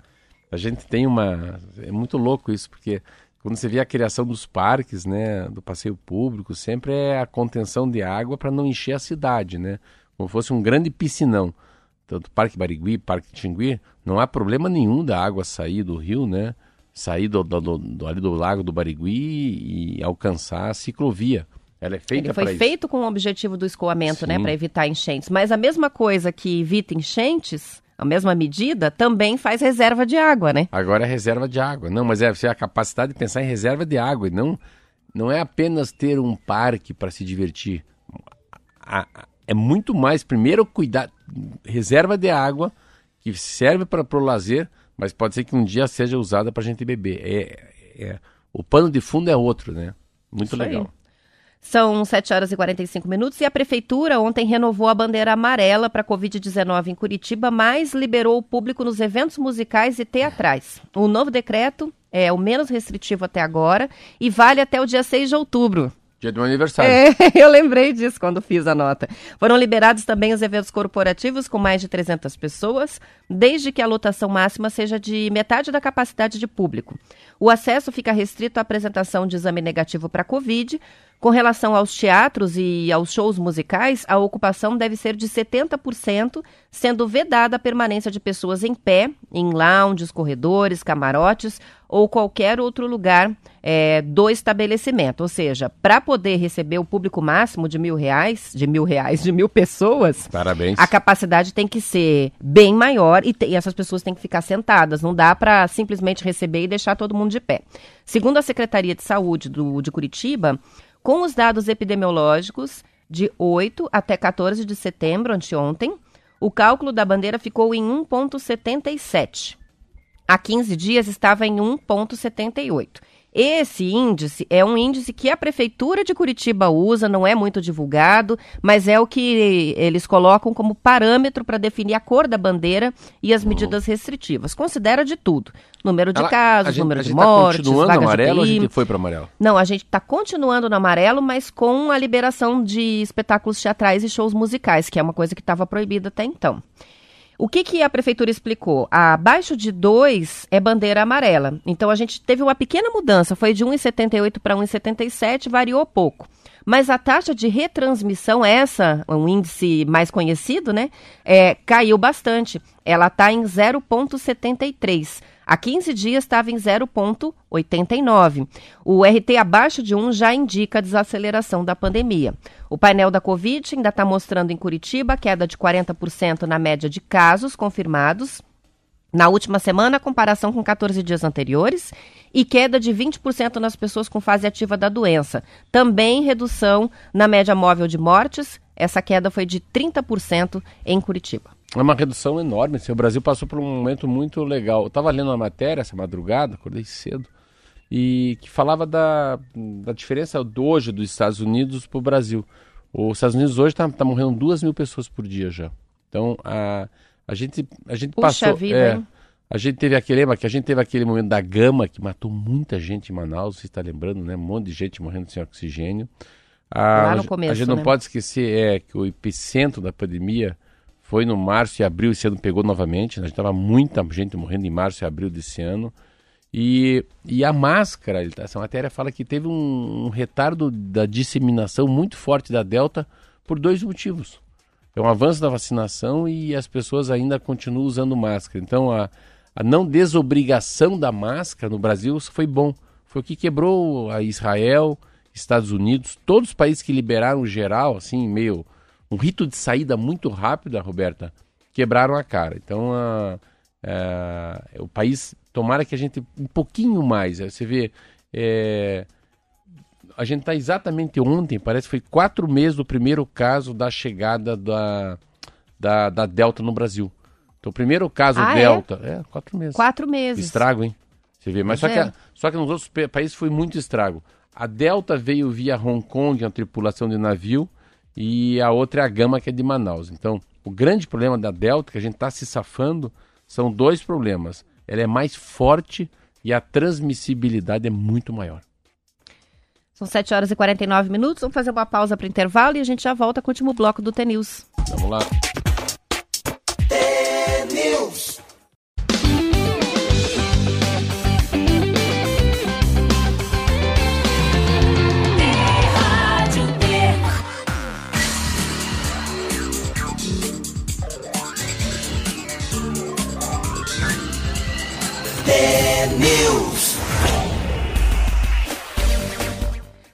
A gente tem uma... É muito louco isso, porque quando você vê a criação dos parques, né? Do passeio público, sempre é a contenção de água para não encher a cidade, né? Como fosse um grande piscinão. Tanto Parque Barigui, Parque Tingui, não há problema nenhum da água sair do rio, né? Sair do, do, do- do- ali do lago do Barigui e alcançar a ciclovia. Ela é feita Ele foi isso. feito com o objetivo do escoamento, né, Sim. para evitar enchentes. Mas a mesma coisa que evita enchentes, a mesma medida, também faz reserva de água, né? Agora é reserva de água. Não, mas é você a capacidade de pensar em reserva de água e não não é apenas ter um parque para se divertir. É muito mais primeiro cuidar reserva de água que serve para o lazer, mas pode ser que um dia seja usada para a gente beber. É, é- o pano de fundo é outro, né? Muito Isso aí. São 7 horas e 45 minutos e a Prefeitura ontem renovou a bandeira amarela para a Covid-19 em Curitiba, mas liberou o público nos eventos musicais e teatrais. O novo decreto é o menos restritivo até agora e vale até o dia 6 de outubro. Dia do meu aniversário. É, eu lembrei disso quando fiz a nota. Foram liberados também os eventos corporativos com mais de 300 pessoas, desde que a lotação máxima seja de metade da capacidade de público. O acesso fica restrito à apresentação de exame negativo para Covid. Com relação aos teatros e aos shows musicais, a ocupação deve ser de 70%, sendo vedada a permanência de pessoas em pé, em lounges, corredores, camarotes ou qualquer outro lugar é, do estabelecimento. Ou seja, para poder receber o público máximo de mil reais, de mil reais, de mil pessoas, Parabéns. a capacidade tem que ser bem maior e, te- e essas pessoas têm que ficar sentadas. Não dá para simplesmente receber e deixar todo mundo de pé. Segundo a Secretaria de Saúde do, de Curitiba, com os dados epidemiológicos de 8 até 14 de setembro, anteontem, o cálculo da bandeira ficou em 1,77. Há 15 dias estava em 1,78. Esse índice é um índice que a Prefeitura de Curitiba usa, não é muito divulgado, mas é o que eles colocam como parâmetro para definir a cor da bandeira e as medidas restritivas. Considera de tudo: número de Ela- casos, gente- número a de gente tá mortes, continuando vagas amarelo de ou a gente foi para amarelo? Não, a gente está continuando no amarelo, mas com a liberação de espetáculos teatrais e shows musicais, que é uma coisa que estava proibida até então. O que, que a prefeitura explicou? Abaixo de 2 é bandeira amarela. Então a gente teve uma pequena mudança, foi de 1,78 para 1,77, variou pouco. Mas a taxa de retransmissão, essa, um índice mais conhecido, né, é, caiu bastante. Ela está em 0,73. Há 15 dias estava em 0,89. O RT abaixo de 1 já indica a desaceleração da pandemia. O painel da Covid ainda está mostrando em Curitiba queda de 40% na média de casos confirmados na última semana, a comparação com 14 dias anteriores, e queda de 20% nas pessoas com fase ativa da doença. Também redução na média móvel de mortes, essa queda foi de 30% em Curitiba. É uma redução enorme. assim, o Brasil passou por um momento muito legal. Eu estava lendo uma matéria essa madrugada, acordei cedo, e que falava da, da diferença do hoje dos Estados Unidos para o Brasil. Os Estados Unidos hoje está morrendo duas mil pessoas por dia já. Então a, a gente a gente Puxa passou. vida, é, a gente teve aquele que a gente teve aquele momento da gama que matou muita gente em Manaus, você está lembrando, né? Um monte de gente morrendo sem oxigênio. A, Lá no a começo, gente não né? pode esquecer é que o epicentro da pandemia foi no março e abril, esse ano pegou novamente. né? A gente tava muita gente morrendo em março e abril desse ano. E, e a máscara, tá- essa matéria fala que teve um, um retardo da disseminação muito forte da Delta por dois motivos. É um avanço da vacinação e as pessoas ainda continuam usando máscara. Então a, a não desobrigação da máscara no Brasil foi bom. Foi o que quebrou a Israel, Estados Unidos, todos os países que liberaram geral, assim, meio um rito de saída muito rápido, Roberta, quebraram a cara. Então, a, a- o país, tomara que a gente um pouquinho mais. Você vê, é, a gente está exatamente ontem, parece que foi quatro meses do primeiro caso da chegada da, da, da Delta no Brasil. Então, o primeiro caso Ah, é? Delta. É? quatro meses. Quatro meses. Estrago, hein? Você vê, mas só Pois que, é. só que nos outros países foi muito estrago. A Delta veio via Hong Kong, uma tripulação de navio, e a outra é a Gama, que é de Manaus. Então, o grande problema da Delta, que a gente está se safando, são dois problemas. Ela é mais forte e a transmissibilidade é muito maior. São 7 horas e 49 minutos. Vamos fazer uma pausa para intervalo e a gente já volta com o último bloco do T-News. Vamos lá.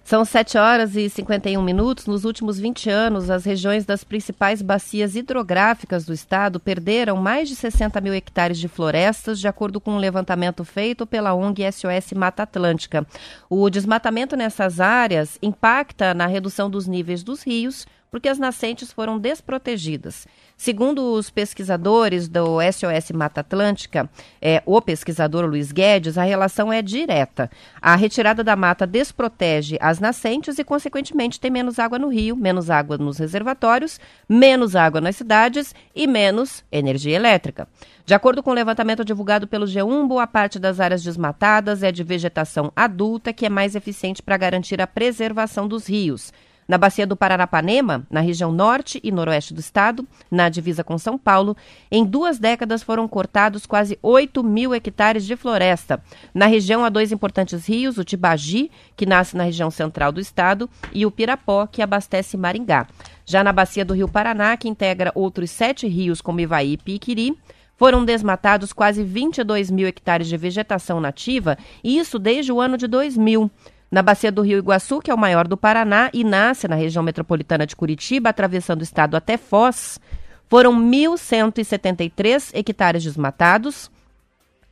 São 7 horas e 51 minutos. Nos últimos 20 anos, as regiões das principais bacias hidrográficas do estado perderam mais de 60 mil hectares de florestas, de acordo com um levantamento feito pela ONG SOS Mata Atlântica. O desmatamento nessas áreas impacta na redução dos níveis dos rios, porque as nascentes foram desprotegidas. Segundo os pesquisadores do SOS Mata Atlântica, é, o pesquisador Luiz Guedes, a relação é direta. A retirada da mata desprotege as nascentes e, consequentemente, tem menos água no rio, menos água nos reservatórios, menos água nas cidades e menos energia elétrica. De acordo com o levantamento divulgado pelo G1, boa parte das áreas desmatadas é de vegetação adulta, que é mais eficiente para garantir a preservação dos rios. Na bacia do Paranapanema, na região norte e noroeste do estado, na divisa com São Paulo, em duas décadas foram cortados quase 8 mil hectares de floresta. Na região há dois importantes rios, o Tibagi, que nasce na região central do estado, e o Pirapó, que abastece Maringá. Já na bacia do Rio Paraná, que integra outros sete rios como Ivaí e Piquiri, foram desmatados quase 22 mil hectares de vegetação nativa, e isso desde o ano de 2000. Na bacia do Rio Iguaçu, que é o maior do Paraná e nasce na região metropolitana de Curitiba, atravessando o estado até Foz, foram 1.173 hectares desmatados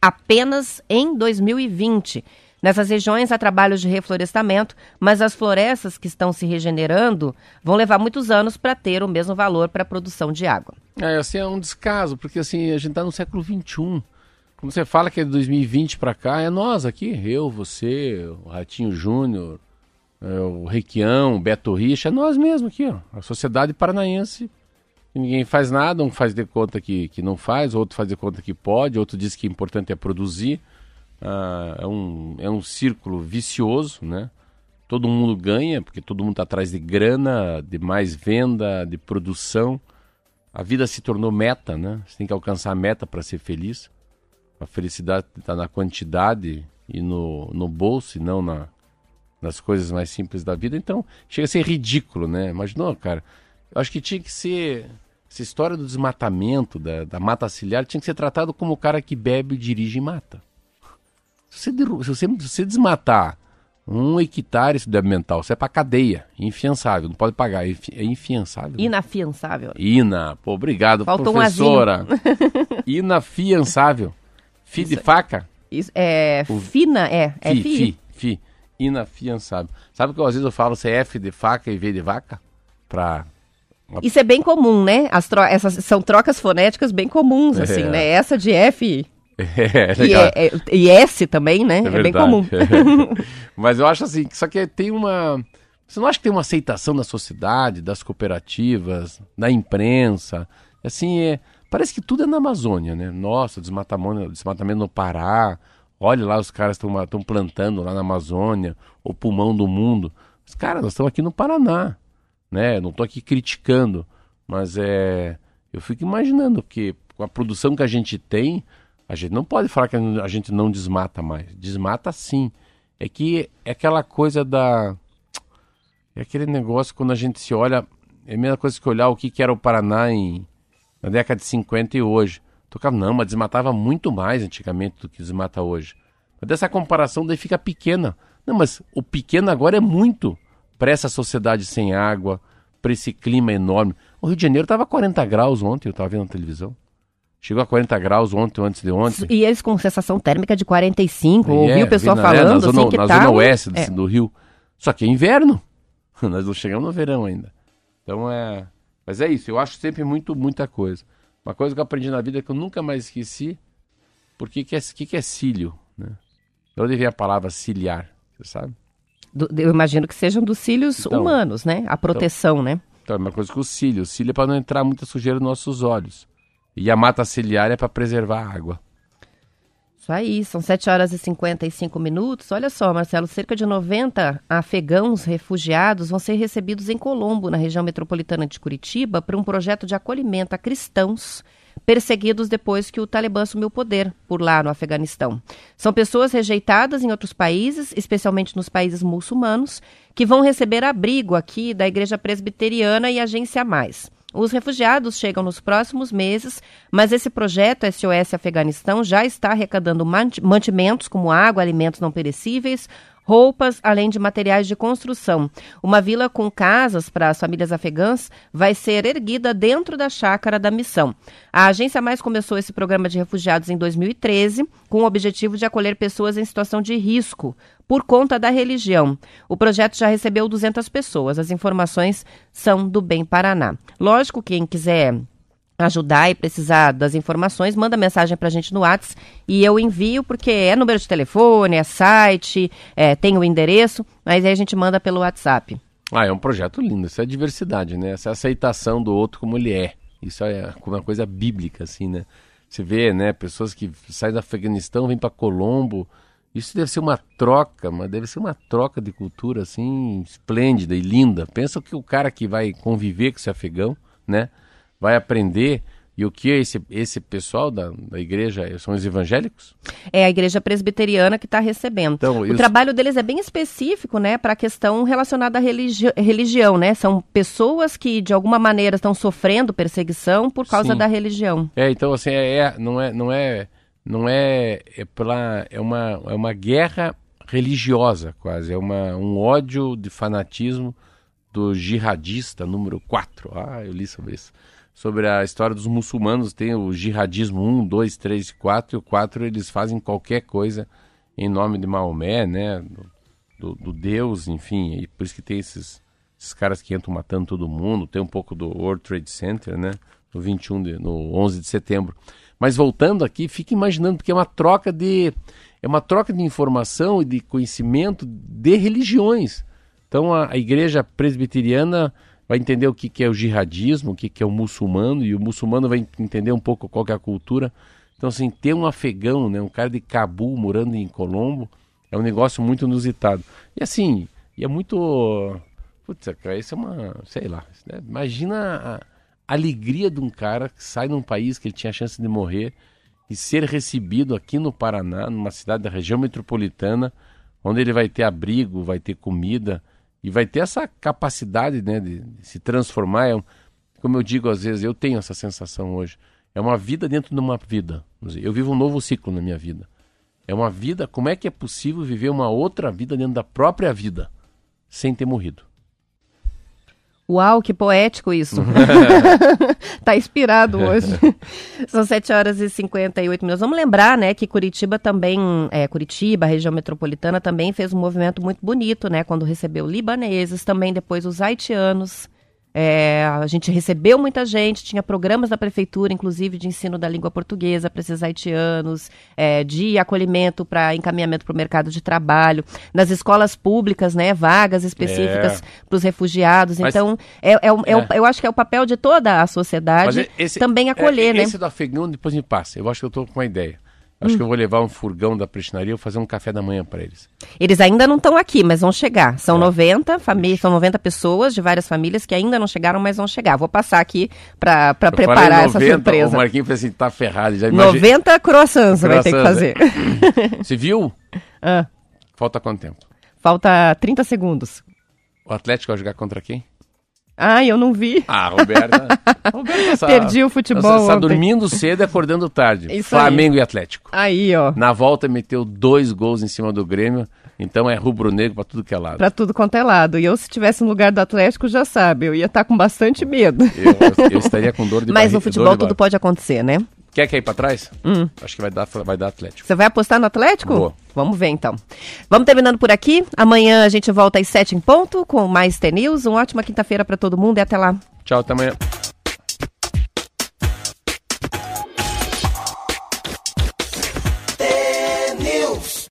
apenas em 2020. Nessas regiões há trabalhos de reflorestamento, mas as florestas que estão se regenerando vão levar muitos anos para ter o mesmo valor para a produção de água. É, assim, é um descaso, porque assim, a gente está no século XXI. Como você fala que é de 2020 para cá, é nós aqui, eu, você, o Ratinho Júnior, é, o Requião, o Beto Richa, é nós mesmo aqui, ó. A sociedade paranaense. Ninguém faz nada, um faz de conta que, que não faz, outro faz de conta que pode, outro diz que o importante é produzir. Ah, é, um, é um círculo vicioso, né? Todo mundo ganha, porque todo mundo está atrás de grana, de mais venda, de produção. A vida se tornou meta, né? Você tem que alcançar a meta para ser feliz. A felicidade está na quantidade e no, no bolso e não na, nas coisas mais simples da vida. Então, chega a ser ridículo, né? Imaginou, cara? Eu acho que tinha que ser. Essa história do desmatamento, da, da mata ciliar, tinha que ser tratado como o cara que bebe, dirige e mata. Se você, se você, se você desmatar um hectare de ambiental, você é pra cadeia, infiançável, não pode pagar, é infiançável. Inafiançável. Ina, pô, obrigado, Faltou professora. Um Inafiançável. Fi de faca? Isso, é o... fina, é. é fi, fi, fi. Inafiançável. Sabe que às vezes eu falo se é de faca e V de vaca? Pra... Isso é bem comum, né? As tro... Essas são trocas fonéticas bem comuns, é. assim, né? Essa de F é, e, é, é, e, S também, né? É, é bem comum. Mas eu acho assim, só que tem uma. Você não acha que tem uma aceitação da sociedade, das cooperativas, da imprensa? Assim, é, Parece que tudo é na Amazônia, né? Nossa, desmatamento, desmatamento no Pará. Olha lá, os caras estão plantando lá na Amazônia, o pulmão do mundo. Mas, cara, nós estamos aqui no Paraná, né? Não estou aqui criticando, mas é. Eu fico imaginando, porque com a produção que a gente tem, a gente não pode falar que a gente não desmata mais. Desmata sim. É que é aquela coisa da. É aquele negócio quando a gente se olha. É a mesma coisa que olhar o que, que era o Paraná em na década de 50 e hoje. Tocava, não, mas desmatava muito mais antigamente do que desmata hoje. Mas dessa comparação daí fica pequena. Não, mas o pequeno agora é muito para essa sociedade sem água, para esse clima enorme. O Rio de Janeiro estava 40 graus ontem, eu estava vendo na televisão. Chegou a 40 graus ontem, antes de ontem. E eles com sensação térmica de 45, é, ouvi o pessoal na, falando é, na zona, assim que na tá... zona oeste do, é. do Rio. Só que é inverno. Nós não chegamos no verão ainda. Então é... Mas é isso, eu acho sempre muito, muita coisa. Uma coisa que eu aprendi na vida que eu nunca mais esqueci, porque que é, que, que é cílio, né? Eu devia a palavra ciliar, você sabe? Do, eu imagino que sejam dos cílios então, humanos, né? A proteção, então, né? Então, é uma coisa que o cílio. O cílio é para não entrar muita sujeira nos nossos olhos. E a mata ciliar é para preservar a água. Isso aí, são 7 horas e 55 minutos. Olha só, Marcelo, cerca de 90 afegãos refugiados vão ser recebidos em Colombo, na região metropolitana de Curitiba, para um projeto de acolhimento a cristãos perseguidos depois que o Talibã assumiu o poder por lá no Afeganistão. São pessoas rejeitadas em outros países, especialmente nos países muçulmanos, que vão receber abrigo aqui da Igreja Presbiteriana e Agência Mais. Os refugiados chegam nos próximos meses, mas esse projeto SOS Afeganistão já está arrecadando mantimentos como água, alimentos não perecíveis, roupas, além de materiais de construção. Uma vila com casas para as famílias afegãs vai ser erguida dentro da chácara da missão. A Agência Mais começou esse programa de refugiados em 2013 com o objetivo de acolher pessoas em situação de risco por conta da religião. O projeto já recebeu 200 pessoas. As informações são do Bem Paraná. Lógico, quem quiser ajudar e precisar das informações, manda mensagem para a gente no WhatsApp e eu envio, porque é número de telefone, é site, é, tem o endereço, mas aí a gente manda pelo WhatsApp. Ah, é um projeto lindo, isso é diversidade, né? Essa aceitação do outro como ele é. Isso é uma coisa bíblica, assim, né? Você vê, né, pessoas que saem do Afeganistão, vêm para Colombo. Isso deve ser uma troca, mas deve ser uma troca de cultura, assim, esplêndida e linda. Pensa que o cara que vai conviver com esse afegão, né? vai aprender. E o que é esse, esse pessoal da, da igreja são os evangélicos? É a igreja presbiteriana que está recebendo. Então, o trabalho deles é bem específico, né, para a questão relacionada à religi religião, né? São pessoas que de alguma maneira estão sofrendo perseguição por causa Sim. da religião. É, então assim, é, é, não é, não é, não é, é pela, é uma, é uma guerra religiosa quase, é uma, um ódio de fanatismo do jihadista número 4. Ah, eu li sobre isso. Sobre a história dos muçulmanos, tem o jihadismo 1, 2, 3 e 4, e o 4 eles fazem qualquer coisa em nome de Maomé, né, do, do, Deus, enfim, e por isso que tem esses, esses caras que entram matando todo mundo, tem um pouco do World Trade Center, né, no 21 de, no 11 de setembro. Mas voltando aqui, fique imaginando, porque é uma troca de é uma troca de informação e de conhecimento de religiões. Então a, a igreja presbiteriana vai entender o que, que é o jihadismo, o que, que é o muçulmano, e o muçulmano vai entender um pouco qual é a cultura. Então, assim, ter um afegão, né, um cara de Cabul morando em Colombo, é um negócio muito inusitado. E assim, e é muito. Putz, cara, isso é uma. Sei lá. Né? Imagina alegria de um cara que sai num país que ele tinha a chance de morrer e ser recebido aqui no Paraná, numa cidade da região metropolitana, onde ele vai ter abrigo, vai ter comida, e vai ter essa capacidade né, de, de se transformar. É um, como eu digo às vezes, eu tenho essa sensação hoje. É uma vida dentro de uma vida. Eu vivo um novo ciclo na minha vida. É uma vida. Como é que é possível viver uma outra vida dentro da própria vida sem ter morrido? Uau, que poético isso. tá inspirado hoje. São 7 horas e 58 minutos. Vamos lembrar, né, que Curitiba também, é, Curitiba, região metropolitana, também fez um movimento muito bonito, né, quando recebeu libaneses, também depois os haitianos. É, a gente recebeu muita gente, tinha programas da prefeitura, inclusive de ensino da língua portuguesa para esses haitianos, é, de acolhimento para encaminhamento para o mercado de trabalho, nas escolas públicas, né, vagas específicas é. para os refugiados. Mas, então, é, é, é, é, eu acho que é o papel de toda a sociedade esse, também acolher, né? Esse do afegão depois me passa. Eu acho que eu estou com uma ideia. Acho hum. que eu vou levar um furgão da prestinaria e fazer um café da manhã para eles. Eles ainda não estão aqui, mas vão chegar. São é. 90 famílias, são 90 pessoas de várias famílias que ainda não chegaram, mas vão chegar. Vou passar aqui para preparar 90, essa surpresa. O Marquinhos falou assim, tá ferrado. Já imagine... 90 croissants você vai ter que fazer. Você viu? Ah. Falta quanto tempo? Falta 30 segundos. O Atlético vai jogar contra quem? Ai, eu não vi. Ah, Roberta. Roberta Perdi o futebol. Você está dormindo cedo e acordando tarde. Isso Flamengo aí. e Atlético. Aí, ó. Na volta meteu dois gols em cima do Grêmio. Então é rubro-negro para tudo que é lado. Para tudo quanto é lado. E eu, se estivesse no lugar do Atlético, já sabe, eu ia estar tá com bastante medo. Eu, eu estaria com dor de Mas no futebol tudo pode acontecer, né? Quer que ir para trás? Hum. Acho que vai dar, vai dar Atlético. Você vai apostar no Atlético? Vou. Vamos ver então. Vamos terminando por aqui. Amanhã a gente volta às sete em ponto com mais T-News. Uma ótima quinta-feira para todo mundo e até lá. Tchau, até amanhã.